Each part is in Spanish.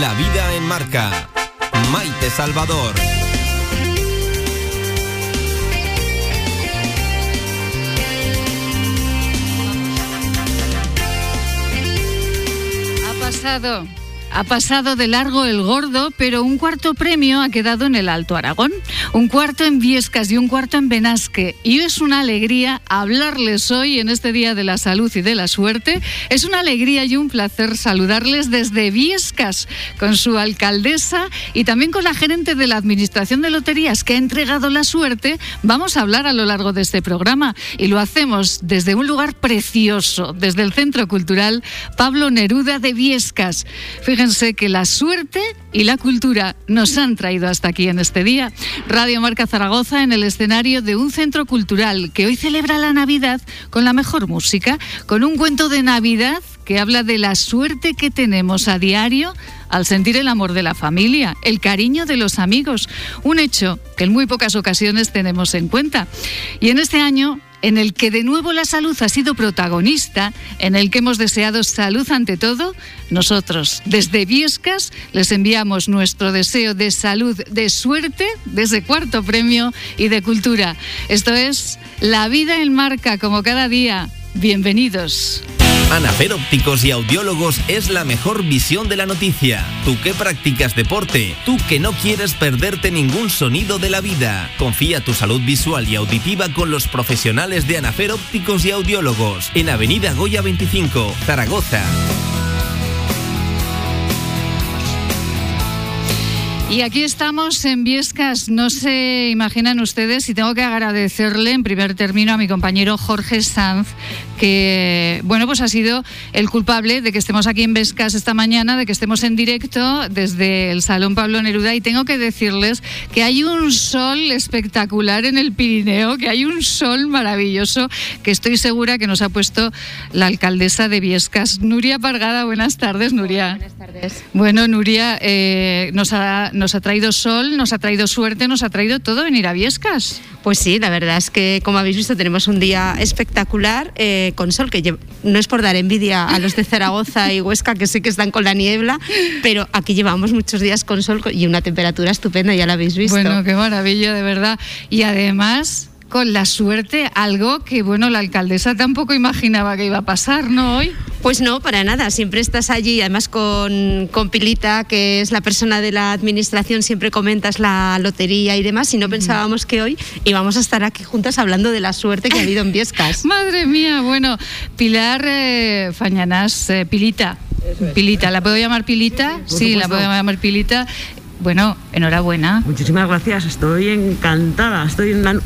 La vida en marca. Maite Salvador. Ha pasado ha pasado de largo el gordo, pero un cuarto premio ha quedado en el Alto Aragón, un cuarto en Viescas y un cuarto en Benasque. Y es una alegría hablarles hoy en este Día de la Salud y de la Suerte. Es una alegría y un placer saludarles desde Viescas con su alcaldesa y también con la gerente de la Administración de Loterías que ha entregado la suerte. Vamos a hablar a lo largo de este programa y lo hacemos desde un lugar precioso, desde el Centro Cultural Pablo Neruda de Viescas. Fíjense que la suerte y la cultura nos han traído hasta aquí en este día. Radio Marca Zaragoza en el escenario de un centro cultural que hoy celebra la Navidad con la mejor música, con un cuento de Navidad que habla de la suerte que tenemos a diario al sentir el amor de la familia, el cariño de los amigos, un hecho que en muy pocas ocasiones tenemos en cuenta. Y en este año en el que de nuevo la salud ha sido protagonista, en el que hemos deseado salud ante todo, nosotros desde Viescas les enviamos nuestro deseo de salud, de suerte, de ese cuarto premio y de cultura. Esto es La vida en marca, como cada día. Bienvenidos. Anafer Ópticos y Audiólogos es la mejor visión de la noticia. Tú que practicas deporte, tú que no quieres perderte ningún sonido de la vida. Confía tu salud visual y auditiva con los profesionales de Anafer Ópticos y Audiólogos en Avenida Goya 25, Zaragoza. Y aquí estamos en Viescas. No se imaginan ustedes y tengo que agradecerle en primer término a mi compañero Jorge Sanz, que bueno, pues ha sido el culpable de que estemos aquí en Viescas esta mañana, de que estemos en directo desde el Salón Pablo Neruda. Y tengo que decirles que hay un sol espectacular en el Pirineo, que hay un sol maravilloso que estoy segura que nos ha puesto la alcaldesa de Viescas, Nuria Pargada. Buenas tardes, Nuria. Buenas tardes. Bueno, Nuria, eh, nos ha nos ha traído sol, nos ha traído suerte, nos ha traído todo venir a Viescas. Pues sí, la verdad es que como habéis visto tenemos un día espectacular eh, con sol, que no es por dar envidia a los de Zaragoza y Huesca que sí que están con la niebla, pero aquí llevamos muchos días con sol y una temperatura estupenda, ya la habéis visto. Bueno, qué maravilla, de verdad. Y además con la suerte, algo que, bueno, la alcaldesa tampoco imaginaba que iba a pasar, ¿no? Hoy. Pues no, para nada. Siempre estás allí, además con, con Pilita, que es la persona de la administración, siempre comentas la lotería y demás, y no pensábamos que hoy íbamos a estar aquí juntas hablando de la suerte que ha habido en Viescas. Madre mía, bueno, Pilar eh, Fañanás, eh, Pilita. Pilita, ¿la puedo llamar Pilita? Sí, la puedo llamar Pilita. Bueno, enhorabuena. Muchísimas gracias, estoy encantada, estoy en una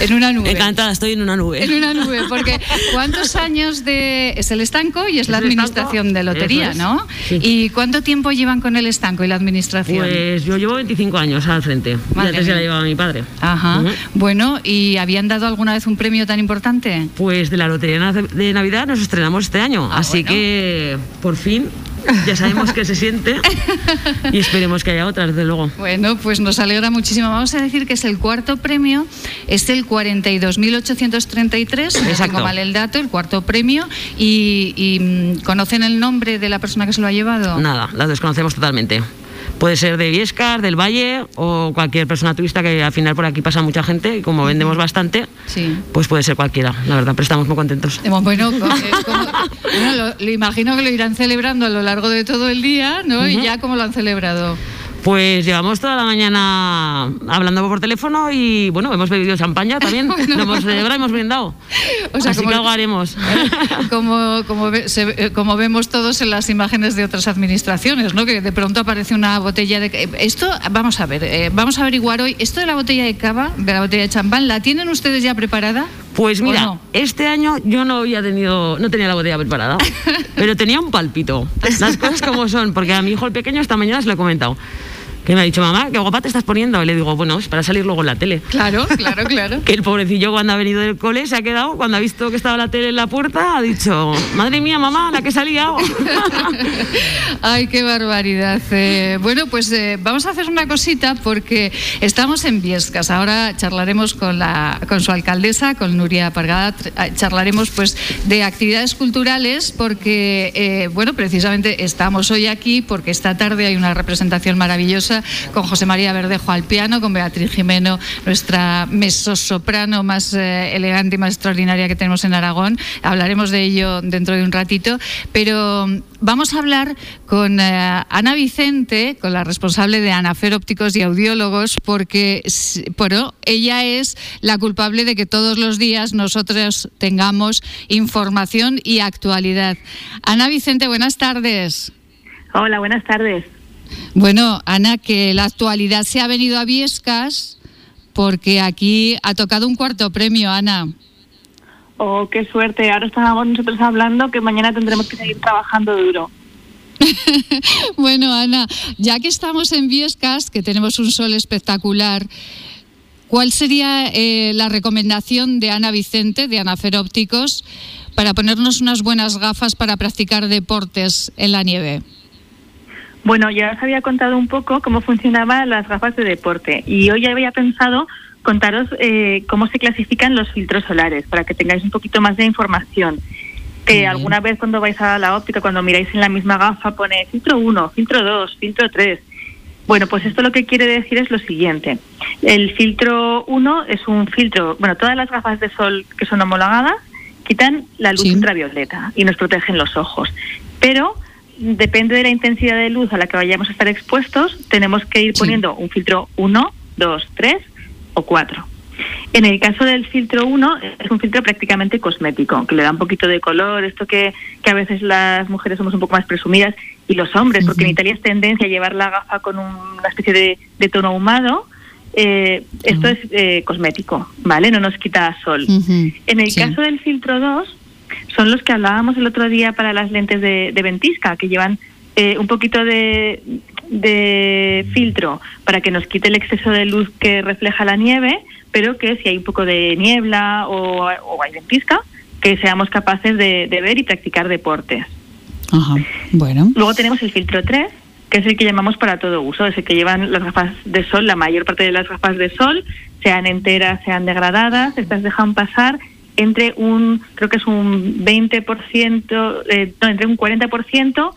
en una nube. Encantada, estoy en una nube. En una nube, porque ¿cuántos años de... es el estanco y es, la administración de lotería, ¿no? ¿Y cuánto tiempo llevan con el estanco y la administración? Pues yo llevo 25 años al frente. antes ya la llevaba mi padre. Ajá. Bueno, ¿y habían dado alguna vez un premio tan importante? Pues de la lotería de Navidad nos estrenamos este año, Ah, así bueno. que por fin ya sabemos qué se siente y esperemos que haya otras, desde luego. Bueno, pues nos alegra muchísimo. Vamos a decir que es el cuarto premio, es el 42.833, no tengo mal el dato, el cuarto premio. Y, y, mm, conocen el nombre de la persona que se lo ha llevado? Nada, las desconocemos totalmente. Puede ser de Viescas, del Valle o cualquier persona turista que al final por aquí pasa mucha gente y como vendemos bastante, Sí. pues puede ser cualquiera, la verdad, pero estamos muy contentos. Bueno, eh, como- bueno, lo, lo imagino que lo irán celebrando a lo largo de todo el día, ¿no? Y ya cómo lo han celebrado. Pues llevamos toda la mañana hablando por teléfono y bueno, hemos bebido champaña también, lo hemos celebrado, hemos brindado. O sea, Así como- que algo haremos. Como, como, ve- se- eh, como vemos todos en las imágenes de otras administraciones, ¿no? Que de pronto aparece una botella de... eh, Esto, vamos a ver, eh, vamos a averiguar hoy, esto de la botella de cava, de la botella de champán, ¿la tienen ustedes ya preparada? Pues ¿O mira, no? este año yo no había tenido, no tenía la botella preparada, pero tenía un palpito. Las cosas como son, porque a mi hijo el pequeño esta mañana se lo he comentado. Que me ha dicho, mamá, qué guapa te estás poniendo. Y le digo, bueno, es para salir luego en la tele. Claro, claro, claro. que el pobrecillo cuando ha venido del cole se ha quedado, cuando ha visto que estaba la tele en la puerta, ha dicho, madre mía, mamá, la que salía. Ay, qué barbaridad. Eh, bueno, pues eh, vamos a hacer una cosita porque estamos en Viescas. Ahora charlaremos con, la, con su alcaldesa, con Nuria Pargada, eh, charlaremos pues de actividades culturales porque, bueno, precisamente estamos hoy aquí porque esta tarde hay una representación maravillosa con José María Verdejo al piano, con Beatriz Jimeno, nuestra mesosoprano más elegante y más extraordinaria que tenemos en Aragón. Hablaremos de ello dentro de un ratito, pero vamos a hablar con eh, Ana Vicente, con la responsable de Anafer Ópticos y Audiólogos, porque ella es la culpable de que todos los días nosotros tengamos información y actualidad. Ana Vicente, buenas tardes. Hola, buenas tardes. Bueno, Ana, que la actualidad se ha venido a Viescas porque aquí ha tocado un cuarto premio, Ana. Oh, qué suerte. Ahora estábamos nosotros hablando que mañana tendremos que seguir trabajando duro. bueno, Ana, ya que estamos en Viescas, que tenemos un sol espectacular, ¿cuál sería eh, la recomendación de Ana Vicente, de Anafer Ópticos, para ponernos unas buenas gafas para practicar deportes en la nieve? Bueno, ya os había contado un poco cómo funcionaban las gafas de deporte y hoy había pensado contaros eh, cómo se clasifican los filtros solares, para que tengáis un poquito más de información. Que alguna vez cuando vais a la óptica, cuando miráis en la misma gafa, pone filtro 1, filtro 2, filtro 3. Bueno, pues esto lo que quiere decir es lo siguiente. El filtro 1 es un filtro, bueno, todas las gafas de sol que son homologadas quitan la luz ultravioleta y nos protegen los ojos. Pero depende de la intensidad de luz a la que vayamos a estar expuestos, tenemos que ir poniendo un filtro 1, 2, 3 o cuatro. En el caso del filtro 1 es un filtro prácticamente cosmético, que le da un poquito de color, esto que, que a veces las mujeres somos un poco más presumidas y los hombres, porque en Italia es tendencia a llevar la gafa con una especie de, tono ahumado. Eh, esto es eh, cosmético, ¿vale? No nos quita sol. En el caso del filtro 2 son los que hablábamos el otro día para las lentes de, de ventisca, que llevan eh, un poquito de, de filtro para que nos quite el exceso de luz que refleja la nieve, pero que si hay un poco de niebla o, hay ventisca, que seamos capaces de, ver y practicar deportes. Ajá, bueno. Luego tenemos el filtro 3, que es el que llamamos para todo uso, es el que llevan las gafas de sol, la mayor parte de las gafas de sol, sean enteras, sean degradadas, estas dejan pasar entre un, creo que es un 20%, eh, no, entre un 40%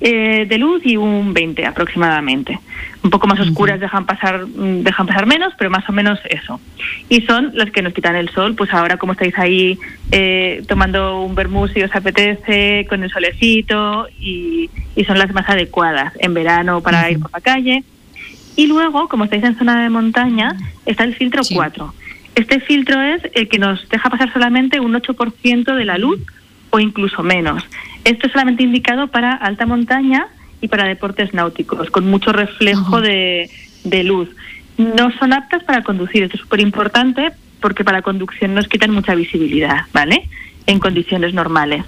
eh, de luz y un 20 aproximadamente. Un poco más oscuras dejan pasar mm, dejan pasar menos, pero más o menos eso. Y son las que nos quitan el sol, pues ahora como estáis ahí eh, tomando un vermú si os apetece, con el solecito, y, son las más adecuadas en verano para ir por la calle. Y luego, como estáis en zona de montaña, está el filtro 4. Este filtro es el que nos deja pasar solamente un 8% de la luz o incluso menos. Esto es solamente indicado para alta montaña y para deportes náuticos, con mucho reflejo de, luz. No son aptas para conducir, esto es súper importante porque para conducción nos quitan mucha visibilidad, ¿vale? En condiciones normales.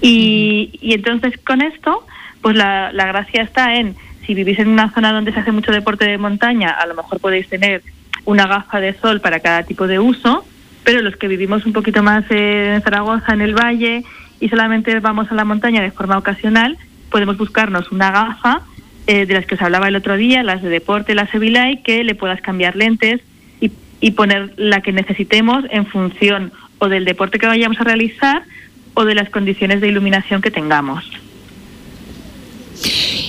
Y, entonces con esto, pues la, la gracia está en, si vivís en una zona donde se hace mucho deporte de montaña, a lo mejor podéis tener una gafa de sol para cada tipo de uso, pero los que vivimos un poquito más en Zaragoza, en el valle, y solamente vamos a la montaña de forma ocasional, podemos buscarnos una gafa eh, de las que os hablaba el otro día, las de deporte, las Evilay, que le puedas cambiar lentes y, y poner la que necesitemos en función o del deporte que vayamos a realizar o de las condiciones de iluminación que tengamos.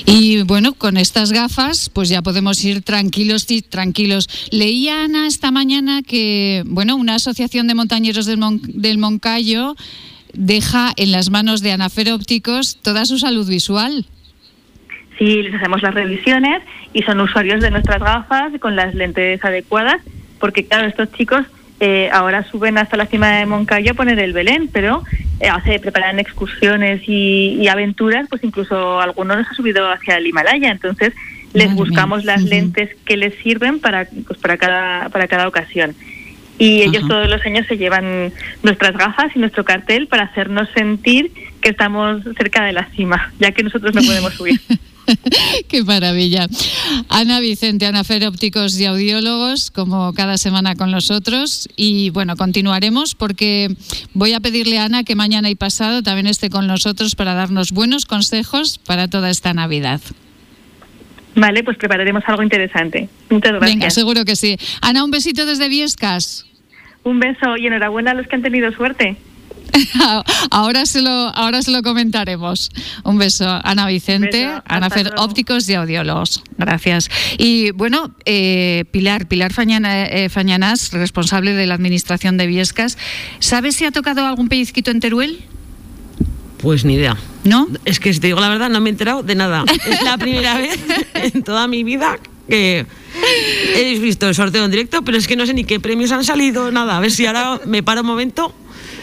Y bueno, con estas gafas, pues ya podemos ir tranquilos y tranquilos. Leía Ana esta mañana que, bueno, una asociación de montañeros del, Moncayo deja en las manos de Anafer Ópticos toda su salud visual. Sí, les hacemos las revisiones y son usuarios de nuestras gafas con las lentes adecuadas, porque claro, estos chicos eh, ahora suben hasta la cima de Moncayo a poner el Belén, pero eh, hace, preparan excursiones y, aventuras, pues incluso algunos nos ha subido hacia el Himalaya, entonces les buscamos las lentes que les sirven para, pues, para, cada, para cada ocasión. Y ellos todos los años se llevan nuestras gafas y nuestro cartel para hacernos sentir que estamos cerca de la cima, ya que nosotros no podemos subir. Qué maravilla. Ana Vicente, Ana Fer, ópticos y audiólogos, como cada semana con nosotros. Y bueno, continuaremos porque voy a pedirle a Ana que mañana y pasado también esté con nosotros para darnos buenos consejos para toda esta Navidad. Vale, pues prepararemos algo interesante. Muchas gracias. Venga, seguro que sí. Ana, un besito desde Viescas. Un beso y enhorabuena a los que han tenido suerte. ahora se lo ahora se lo comentaremos. Un beso, Ana Vicente, Ana Fer, ópticos y audiólogos. Gracias. Y bueno, eh, Pilar, Pilar Fañana, eh, Fañanas, responsable de la administración de Viescas, ¿sabes si ha tocado algún pellizquito en Teruel? Pues ni idea. ¿No? Es que si te digo la verdad, no me he enterado de nada. Es la primera vez en toda mi vida que he visto el sorteo en directo, pero es que no sé ni qué premios han salido, nada. A ver si ahora me paro un momento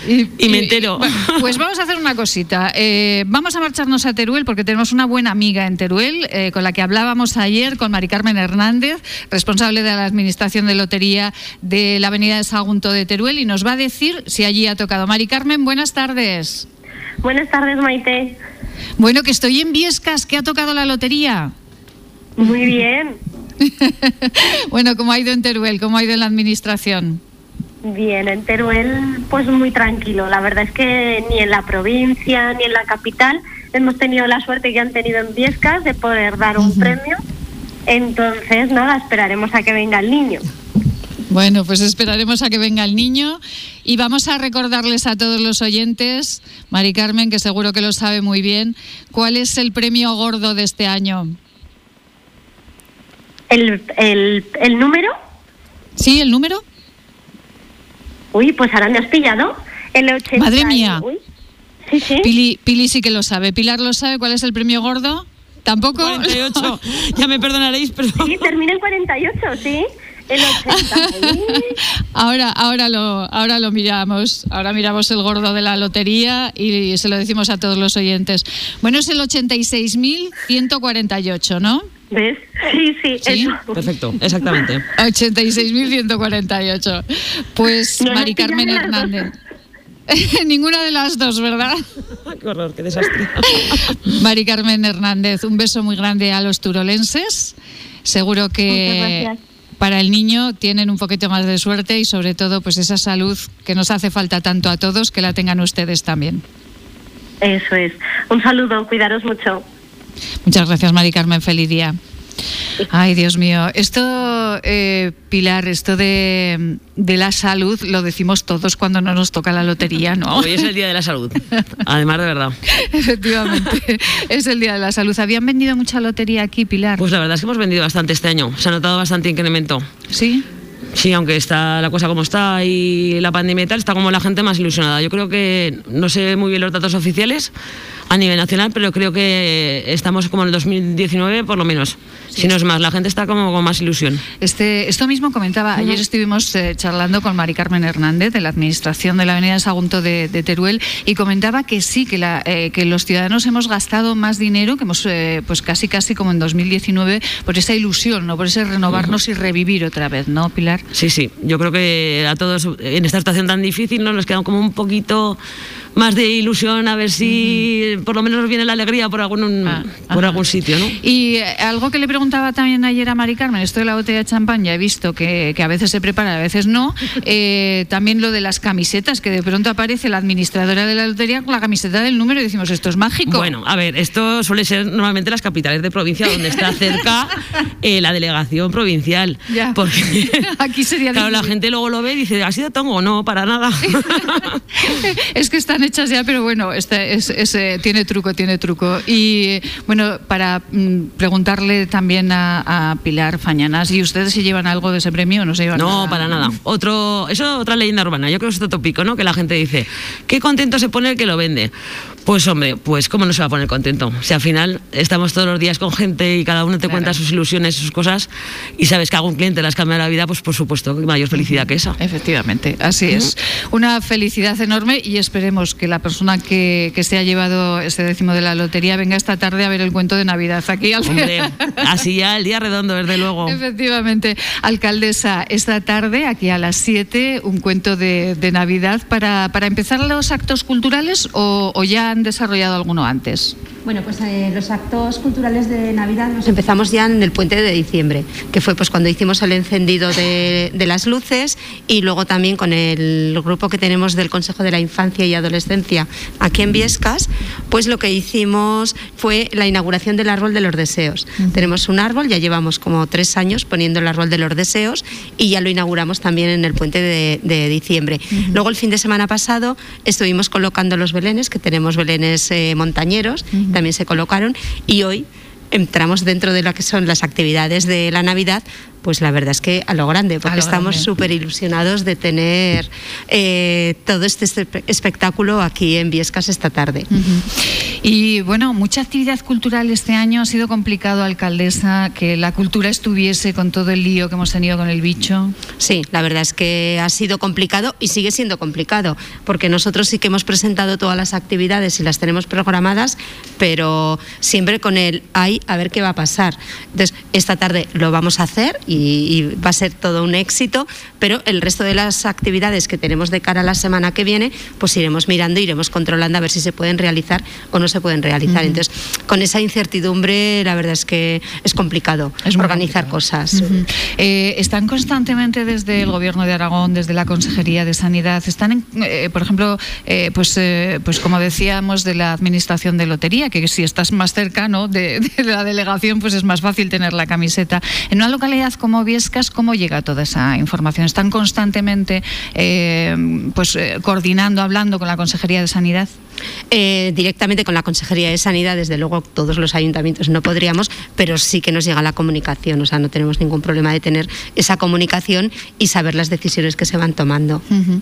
y, me entero. pues vamos a hacer una cosita. Eh, vamos a marcharnos a Teruel porque tenemos una buena amiga en Teruel eh, con la que hablábamos ayer, con Mari Carmen Hernández, responsable de la Administración de Lotería de la Avenida de Sagunto de Teruel, y nos va a decir si allí ha tocado. Mari Carmen, buenas tardes. Buenas tardes, Maite. Bueno, que estoy en Viescas, que ha tocado la lotería. Muy bien. bueno, ¿cómo ha ido en Teruel? ¿Cómo ha ido en la administración? Bien, en Teruel pues muy tranquilo. La verdad es que ni en la provincia ni en la capital hemos tenido la suerte que han tenido en Viescas de poder dar un premio. Entonces, nada, esperaremos a que venga el niño. Bueno, pues esperaremos a que venga el niño y vamos a recordarles a todos los oyentes, Mari Carmen, que seguro que lo sabe muy bien, cuál es el premio gordo de este año. ¿El, el número? Sí, el número. Uy, pues ahora me has pillado. El 80... Madre mía. Sí, sí. Pili, Pili sí que lo sabe. ¿Pilar lo sabe? ¿Cuál es el premio gordo? ¿Tampoco? 48. ya me perdonaréis, pero... Sí, termina en 48, sí. El 80. ahora, ahora, lo, ahora lo miramos. Ahora miramos el gordo de la lotería y se lo decimos a todos los oyentes. Bueno, es el 86.148, ¿no? ¿Ves? Sí, sí, ¿Sí? Perfecto, exactamente. 86.148. Pues Mari Carmen Hernández. Ninguna de las dos, ¿verdad? qué horror, qué desastre. Mari Carmen Hernández, un beso muy grande a los turolenses. Seguro que para el niño tienen un poquito más de suerte y sobre todo pues esa salud que nos hace falta tanto a todos, que la tengan ustedes también. Eso es. Un saludo, cuidaros mucho. Muchas gracias, Mari Carmen. Feliz día. Ay, Dios mío. Esto, eh, Pilar, esto de, la salud lo decimos todos cuando no nos toca la lotería, ¿no? Hoy es el Día de la Salud, además de verdad. Efectivamente, es el Día de la Salud. ¿Habían vendido mucha lotería aquí, Pilar? Pues la verdad es que hemos vendido bastante este año. Se ha notado bastante incremento. ¿Sí? Sí, aunque está la cosa como está y la pandemia y tal, está como la gente más ilusionada. Yo creo que, no sé muy bien los datos oficiales, a nivel nacional, pero creo que estamos como en el 2019 por lo menos. si no es más, la gente está como con más ilusión. Este, esto mismo comentaba, ayer estuvimos eh, charlando con Mari Carmen Hernández de la Administración de la Avenida Sagunto de, de Teruel y comentaba que sí, que, la, eh, que los ciudadanos hemos gastado más dinero, que hemos eh, pues casi casi como en 2019, por esa ilusión, ¿no? por ese renovarnos y revivir otra vez, ¿no, Pilar? Sí, sí, yo creo que a todos en esta situación tan difícil ¿no? nos queda como un poquito más de ilusión a ver si por lo menos nos viene la alegría por algún, ah, por algún sitio. ¿no? Y eh, algo que le preguntaba también ayer a Mari Carmen, esto de la botella de champán, ya he visto que, que a veces se prepara, a veces no. Eh, también lo de las camisetas, que de pronto aparece la administradora de la lotería con la camiseta del número y decimos, esto es mágico. Bueno, a ver, esto suele ser normalmente las capitales de provincia donde está cerca eh, la delegación provincial. Ya. Porque aquí sería Claro, la gente luego lo ve y dice, ¿ha sido tongo? No, para nada. es que están hechas ya, pero bueno, este es, eh, tiene truco, tiene truco. Y bueno, para mm, preguntarle también a, Pilar Fañanas, ¿y ustedes se llevan algo de ese premio o no se llevan No, para nada. Otro, eso otra leyenda urbana. Yo creo que es otro tópico, ¿no? Que la gente dice, qué contento se pone el que lo vende. Pues hombre, pues cómo no se va a poner contento. Si al final estamos todos los días con gente y cada uno te cuenta sus ilusiones, sus cosas, y sabes que algún cliente las cambia la vida, pues por supuesto, mayor felicidad que esa. Efectivamente, así es. Una felicidad enorme y esperemos que la persona que, se ha llevado ese décimo de la lotería venga esta tarde a ver el cuento de Navidad aquí al Hombre, así ya el día redondo, desde luego. Efectivamente. Alcaldesa, esta tarde, aquí a las 7, un cuento de, Navidad para, para empezar los actos culturales o, o ya han desarrollado alguno antes? Bueno, pues eh, los actos culturales de Navidad los empezamos ya en el puente de diciembre, que fue pues cuando hicimos el encendido de, de, las luces y luego también con el grupo que tenemos del Consejo de la Infancia y Adolescencia aquí en Viescas, pues lo que hicimos fue la inauguración del árbol de los deseos. Uh -huh. Tenemos un árbol, ya llevamos como tres años poniendo el árbol de los deseos y ya lo inauguramos también en el puente de, de diciembre. Uh -huh. Luego el fin de semana pasado estuvimos colocando los belenes, que tenemos belenes eh, montañeros. Uh -huh también se colocaron y hoy entramos dentro de lo que son las actividades de la Navidad, pues la verdad es que a lo grande, porque lo estamos súper ilusionados de tener eh, todo este espectáculo aquí en Viescas esta tarde. Uh -huh. Y bueno, mucha actividad cultural este año. Ha sido complicado, alcaldesa, que la cultura estuviese con todo el lío que hemos tenido con el bicho. Sí, la verdad es que ha sido complicado y sigue siendo complicado, porque nosotros sí que hemos presentado todas las actividades y las tenemos programadas, pero siempre con el hay a ver qué va a pasar. Entonces, esta tarde lo vamos a hacer y, y, va a ser todo un éxito, pero el resto de las actividades que tenemos de cara a la semana que viene, pues iremos mirando, iremos controlando a ver si se pueden realizar o no se pueden realizar. Uh -huh. Entonces, con esa incertidumbre, la verdad es que es complicado es organizar complicado. cosas. Uh -huh. eh, están constantemente desde el Gobierno de Aragón, desde la Consejería de Sanidad, están, en, eh, por ejemplo, eh, pues, pues como decíamos, de la Administración de Lotería, que si estás más cercano de, de la delegación, pues es más fácil tener la camiseta. En una localidad como Viescas, ¿cómo llega toda esa información? ¿Están constantemente pues, coordinando, hablando con la Consejería de Sanidad? Eh, directamente con la Consejería de Sanidad, desde luego todos los ayuntamientos no podríamos, pero sí que nos llega la comunicación, o sea, no tenemos ningún problema de tener esa comunicación y saber las decisiones que se van tomando. Uh -huh.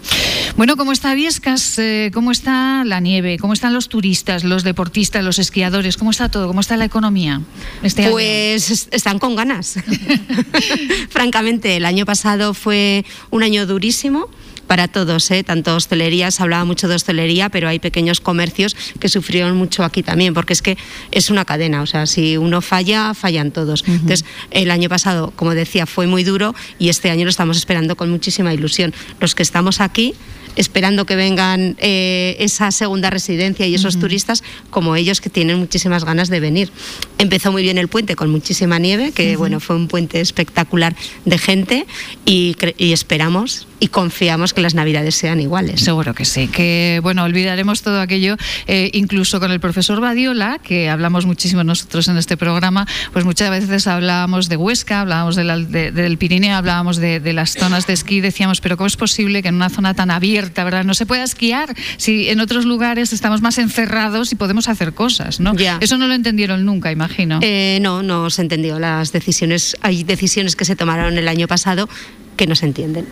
Bueno, ¿cómo está Viescas? Eh, ¿Cómo está la nieve? ¿Cómo están los turistas, los deportistas, los esquiadores? ¿Cómo está todo? ¿Cómo está la economía? Este pues año? están con ganas. Francamente, el año pasado fue un año durísimo para todos, ¿eh? tanto hostelería, se hablaba mucho de hostelería, pero hay pequeños comercios que sufrieron mucho aquí también, porque es que es una cadena, o sea, si uno falla, fallan todos. Uh -huh. Entonces, el año pasado, como decía, fue muy duro y este año lo estamos esperando con muchísima ilusión. Los que estamos aquí, esperando que vengan eh, esa segunda residencia y esos uh -huh. turistas como ellos que tienen muchísimas ganas de venir. Empezó muy bien el puente con muchísima nieve, que uh -huh. bueno, fue un puente espectacular de gente y, y, esperamos y confiamos que las navidades sean iguales. Seguro que sí, que bueno, olvidaremos todo aquello, eh, incluso con el profesor Badiola, que hablamos muchísimo nosotros en este programa, pues muchas veces hablábamos de Huesca, hablábamos de la, de, del Pirineo, hablábamos de, de las zonas de esquí, decíamos, pero ¿cómo es posible que en una zona tan abierta, ¿verdad? No se pueda esquiar si en otros lugares estamos más encerrados y podemos hacer cosas, ¿no? Ya. Eso no lo entendieron nunca, imagino. Eh, no, no se entendió. Las decisiones, hay decisiones que se tomaron el año pasado que no se entienden.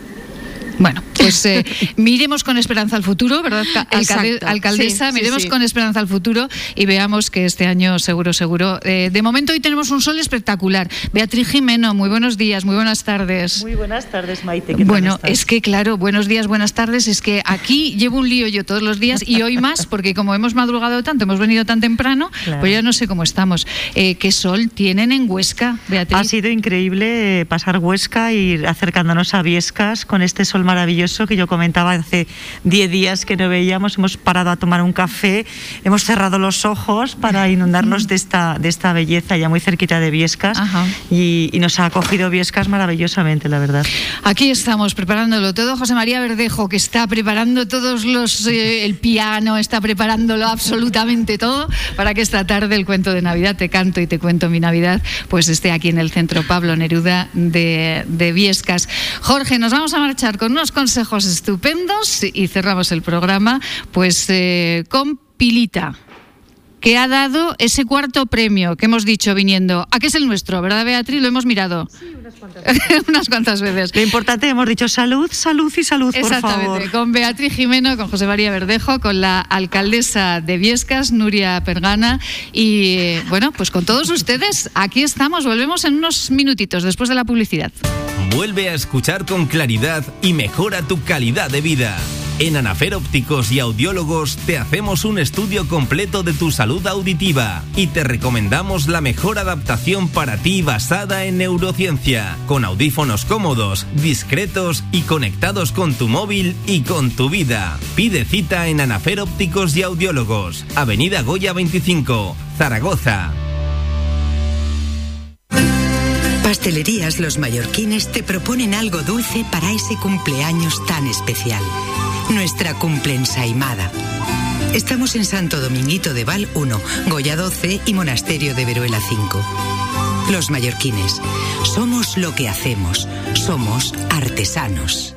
Bueno, pues eh, miremos con esperanza al futuro, ¿verdad, Alcalde, alcaldesa? Sí, miremos sí, sí. con esperanza al futuro y veamos que este año seguro, seguro. Eh, de momento hoy tenemos un sol espectacular. Beatriz Jimeno, muy buenos días, muy buenas tardes. Muy buenas tardes, Maite. bueno, es que claro, buenos días, buenas tardes. Es que aquí llevo un lío yo todos los días y hoy más, porque como hemos madrugado tanto, hemos venido tan temprano, claro. pues ya no sé cómo estamos. Eh, ¿Qué sol tienen en Huesca, Beatriz? Ha sido increíble eh, pasar Huesca y acercándonos a Viescas con este sol maravilloso que yo comentaba hace 10 días que no veíamos. Hemos parado a tomar un café, hemos cerrado los ojos para inundarnos de esta, de esta belleza ya muy cerquita de Viescas y, y, nos ha acogido Viescas maravillosamente, la verdad. Aquí estamos preparándolo todo. José María Verdejo, que está preparando todos los, eh, el piano, está preparándolo absolutamente todo para que esta tarde el cuento de Navidad, te canto y te cuento mi Navidad, pues esté aquí en el centro Pablo Neruda de, de Viescas. Jorge, nos vamos a marchar con unos consejos estupendos y cerramos el programa pues eh, con Pilita que ha dado ese cuarto premio que hemos dicho viniendo. ¿A qué es el nuestro, verdad, Beatriz? Lo hemos mirado. Sí, unas cuantas veces. unas cuantas veces. Lo importante, hemos dicho salud, salud y salud, por Exactamente, favor. con Beatriz Jimeno, con José María Verdejo, con la alcaldesa de Viescas, Nuria Pergana, y bueno, pues con todos ustedes, aquí estamos, volvemos en unos minutitos después de la publicidad. Vuelve a escuchar con claridad y mejora tu calidad de vida. En Anafer Ópticos y Audiólogos te hacemos un estudio completo de tu salud auditiva y te recomendamos la mejor adaptación para ti basada en neurociencia, con audífonos cómodos, discretos y conectados con tu móvil y con tu vida. Pide cita en Anafer Ópticos y Audiólogos, Avenida Goya 25, Zaragoza. Pastelerías Los Mallorquines te proponen algo dulce para ese cumpleaños tan especial. Nuestra cumple ensaimada. Estamos en Santo Dominguito de Val 1, Goya 12 y Monasterio de Veruela 5. Los Mallorquines. Somos lo que hacemos. Somos artesanos.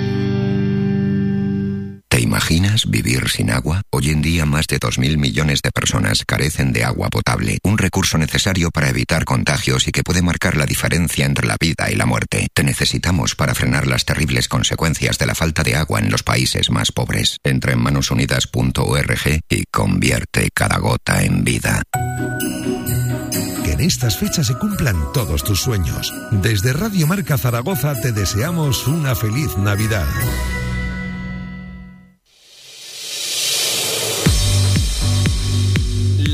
¿Te imaginas vivir sin agua? Hoy en día más de 2.000 millones de personas carecen de agua potable, un recurso necesario para evitar contagios y que puede marcar la diferencia entre la vida y la muerte. Te necesitamos para frenar las terribles consecuencias de la falta de agua en los países más pobres. Entra en manosunidas.org y convierte cada gota en vida. Que en estas fechas se cumplan todos tus sueños. Desde Radio Marca Zaragoza te deseamos una feliz Navidad.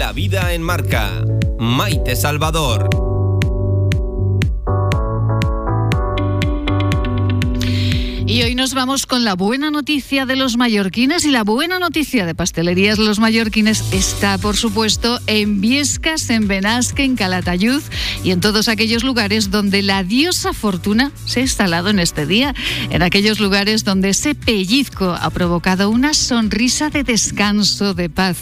La vida en marca. Maite Salvador. Vamos con la buena noticia de los mallorquines y la buena noticia de Pastelerías. Los Mallorquines está, por supuesto, en Viescas, en Benasque, en Calatayud y en todos aquellos lugares donde la diosa fortuna se ha instalado en este día, en aquellos lugares donde ese pellizco ha provocado una sonrisa de descanso, de paz,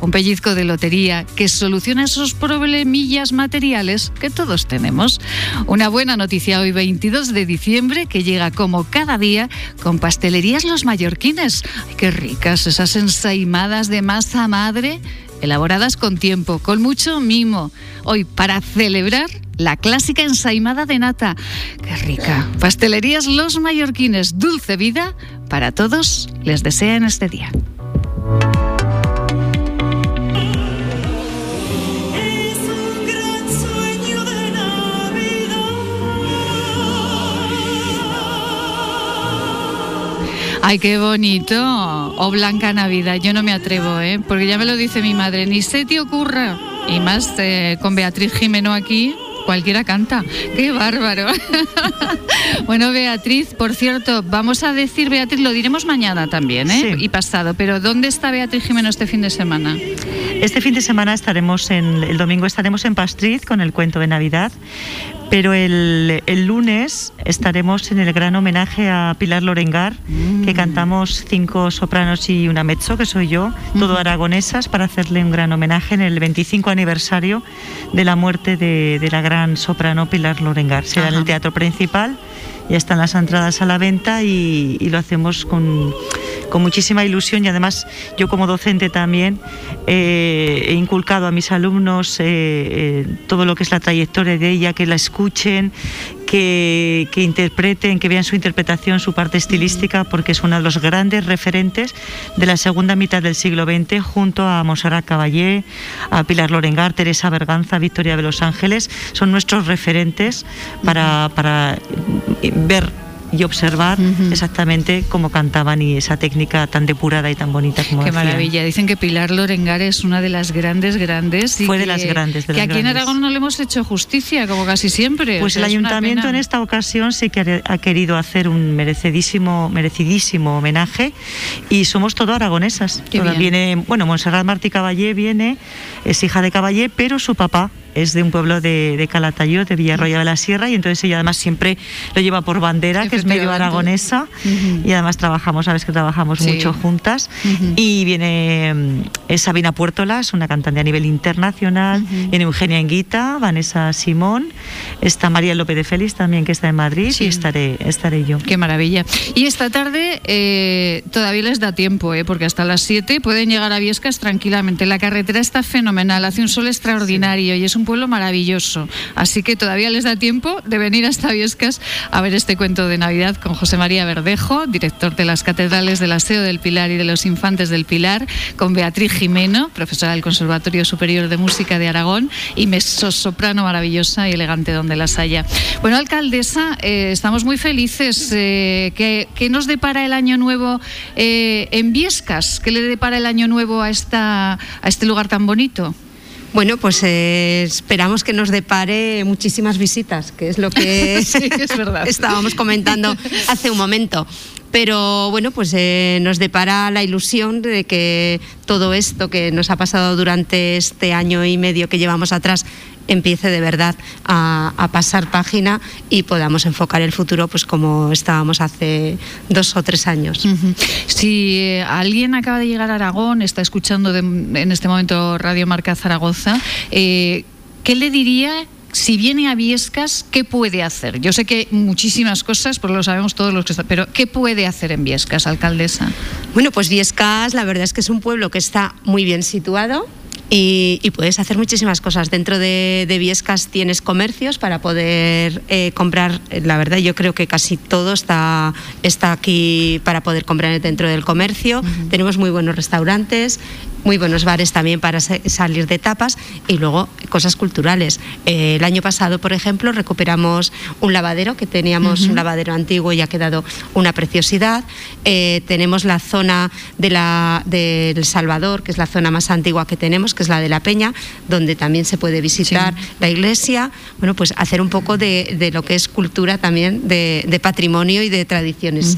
un pellizco de lotería que soluciona esos problemillas materiales que todos tenemos. Una buena noticia hoy 22 de diciembre que llega como cada día con pastelerías Los Mallorquines. Qué ricas esas ensaimadas de masa madre, elaboradas con tiempo, con mucho mimo. Hoy, para celebrar la clásica ensaimada de nata. Qué rica. Pastelerías Los Mallorquines, dulce vida para todos, les desea en este día. Ay, qué bonito. O Blanca Navidad. Yo no me atrevo, ¿eh? Porque ya me lo dice mi madre. Ni se te ocurra. Y más eh, con Beatriz Jimeno aquí. Cualquiera canta. ¡Qué bárbaro! bueno, Beatriz, por cierto, vamos a decir, Beatriz, lo diremos mañana también, ¿eh? Sí. Y pasado. Pero ¿dónde está Beatriz Jimeno este fin de semana? Este fin de semana estaremos en, el domingo estaremos en Pastriz con el cuento de Navidad, pero el, el lunes estaremos en el gran homenaje a Pilar Lorengar, que cantamos cinco sopranos y una mezzo, que soy yo, todo aragonesas, para hacerle un gran homenaje en el 25 aniversario de la muerte de, de la gran soprano Pilar Lorengar. Será en el teatro principal. Ya están las entradas a la venta y, y lo hacemos con, con muchísima ilusión y además yo como docente también eh, he inculcado a mis alumnos eh, eh, todo lo que es la trayectoria de ella, que la escuchen, que, que interpreten, que vean su interpretación, su parte estilística, porque es uno de los grandes referentes de la segunda mitad del siglo XX, junto a Monserrat Caballé, a Pilar Lorengar, Teresa Berganza, Victoria de los Ángeles, son nuestros referentes para, para ver y observar exactamente cómo cantaban y esa técnica tan depurada y tan bonita como Qué maravilla. Dicen que Pilar Lorengar es una de las grandes, grandes. y Fue de que- las grandes, de que las aquí en. Aragón no le hemos hecho justicia, como casi siempre. Pues O sea, el ayuntamiento en esta ocasión sí que ha querido hacer un merecidísimo, merecidísimo homenaje y somos todo aragonesas. Viene, bueno, Monserrat Martí Caballé viene, es hija de Caballé, pero su papá es de un pueblo de, de Calatayud, de Villarroya de la Sierra, y entonces ella además siempre lo lleva por bandera, que es medio aragonesa, y además trabajamos, sabes que trabajamos Sí. mucho juntas. Y viene mm, es Sabina Puertolas, una cantante a nivel internacional, viene Eugenia Enguita, Vanessa Simón, está María López de Félix también, que está en Madrid, y estaré, estaré yo. Qué maravilla. Y esta tarde eh, todavía les da tiempo, ¿eh? porque hasta las 7 pueden llegar a Viescas tranquilamente. La carretera está fenomenal, hace un sol extraordinario y es un pueblo maravilloso. Así que todavía les da tiempo de venir hasta Viescas a ver este cuento de Navidad con José María Verdejo, director de las catedrales del Aseo del Pilar y de los Infantes del Pilar, con Beatriz Jimeno, profesora del Conservatorio Superior de Música de Aragón y mezzosoprano maravillosa y elegante donde las haya. Bueno, alcaldesa, eh, estamos muy felices. Eh, ¿qué, nos depara el año nuevo eh, en Viescas? ¿Qué le depara el año nuevo a, esta, a este lugar tan bonito? Bueno, pues eh, esperamos que nos depare muchísimas visitas, que es lo que Sí, es verdad. estábamos comentando hace un momento. Pero bueno, pues eh, nos depara la ilusión de que todo esto que nos ha pasado durante este año y medio que llevamos atrás empiece de verdad a, a pasar página y podamos enfocar el futuro pues como estábamos hace dos o tres años. Si eh, alguien acaba de llegar a Aragón, está escuchando de- en este momento Radio Marca Zaragoza, eh, ¿qué le diría? Si viene a Viescas, ¿qué puede hacer? Yo sé que hay muchísimas cosas, porque lo sabemos todos los que están, pero ¿qué puede hacer en Viescas, alcaldesa? Bueno, pues Viescas, la verdad es que es un pueblo que está muy bien situado. Y, y puedes hacer muchísimas cosas. Dentro de, de Viescas tienes comercios para poder eh, comprar. La verdad, yo creo que casi todo está, está aquí para poder comprar dentro del comercio. Tenemos muy buenos restaurantes, muy buenos bares también para sa- salir de tapas y luego cosas culturales. Eh, el año pasado, por ejemplo, recuperamos un lavadero que teníamos un lavadero antiguo y ha quedado una preciosidad. Eh, tenemos la zona de la, del Salvador, que es la zona más antigua que tenemos, que es la de la Peña, donde también se puede visitar la iglesia. Bueno, pues hacer un poco de, de lo que es cultura también, de, de patrimonio y de tradiciones.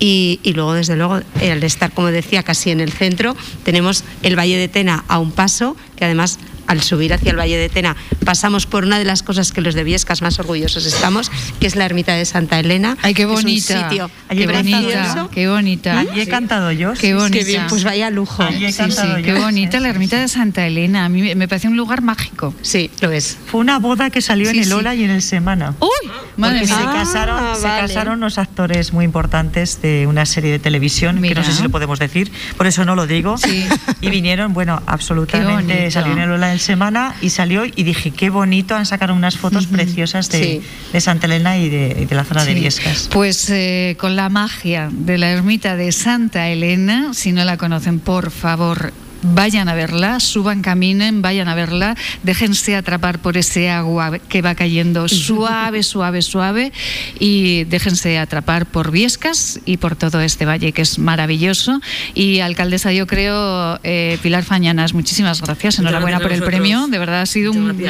Y, luego, desde luego, al estar, como decía, casi en el centro, tenemos el Valle de Tena a un paso, que además al subir hacia el Valle de Tena pasamos por una de las cosas que los de Viescas más orgullosos estamos, que es la ermita de Santa Elena. Ay, qué que es un bonita. sitio Allí qué he cantado bonita, yo. qué bonita. Allí he cantado yo. Qué sí, bonita. Qué bien, pues vaya lujo. Allí he Sí, cantado sí, yo, qué bonita sí, la sí, ermita de Santa Elena. A mí me- parece un lugar mágico. Sí, lo es. Fue una boda que salió Sí, en el sí. Ola y en el Semana. ¡Uy! Madre Porque se mía. casaron, Ah, se vale. casaron unos actores muy importantes de una serie de televisión, Mira. que no sé si lo podemos decir, por eso no lo digo. Sí. Y vinieron, bueno, absolutamente, salió en el Ola en Semana y salió y dije, qué bonito, han sacado unas fotos preciosas de, Sí. de Santa Elena y de, de la zona de Sí. Viescas. Pues eh, con la magia de la ermita de Santa Elena, si no la conocen, por favor. Vayan a verla, suban, caminen, vayan a verla, déjense atrapar por ese agua que va cayendo suave, suave, suave y déjense atrapar por Viescas y por todo este valle que es maravilloso. Y alcaldesa, yo creo, eh, Pilar Fañanas, muchísimas gracias, enhorabuena por el premio, de verdad ha sido un,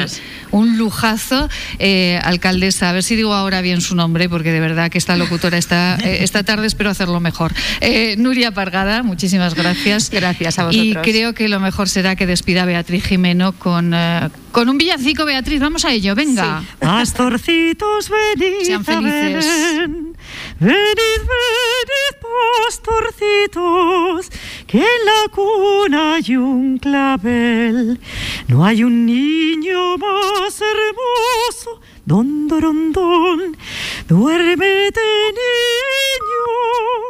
un lujazo, eh, alcaldesa. A ver si digo ahora bien su nombre, porque de verdad que esta locutora está eh, esta tarde espero hacerlo mejor. Nuria Pargada, muchísimas gracias. Gracias a Y vosotros. Creo que lo mejor será que despida Beatriz Jimeno con, eh, con un villancico. Beatriz, vamos a ello, venga. Pastorcitos, venid Sean felices. Venid, venid, pastorcitos, que en la cuna hay un clavel. No hay un niño más hermoso, don, dorón, don. Duérmete, niño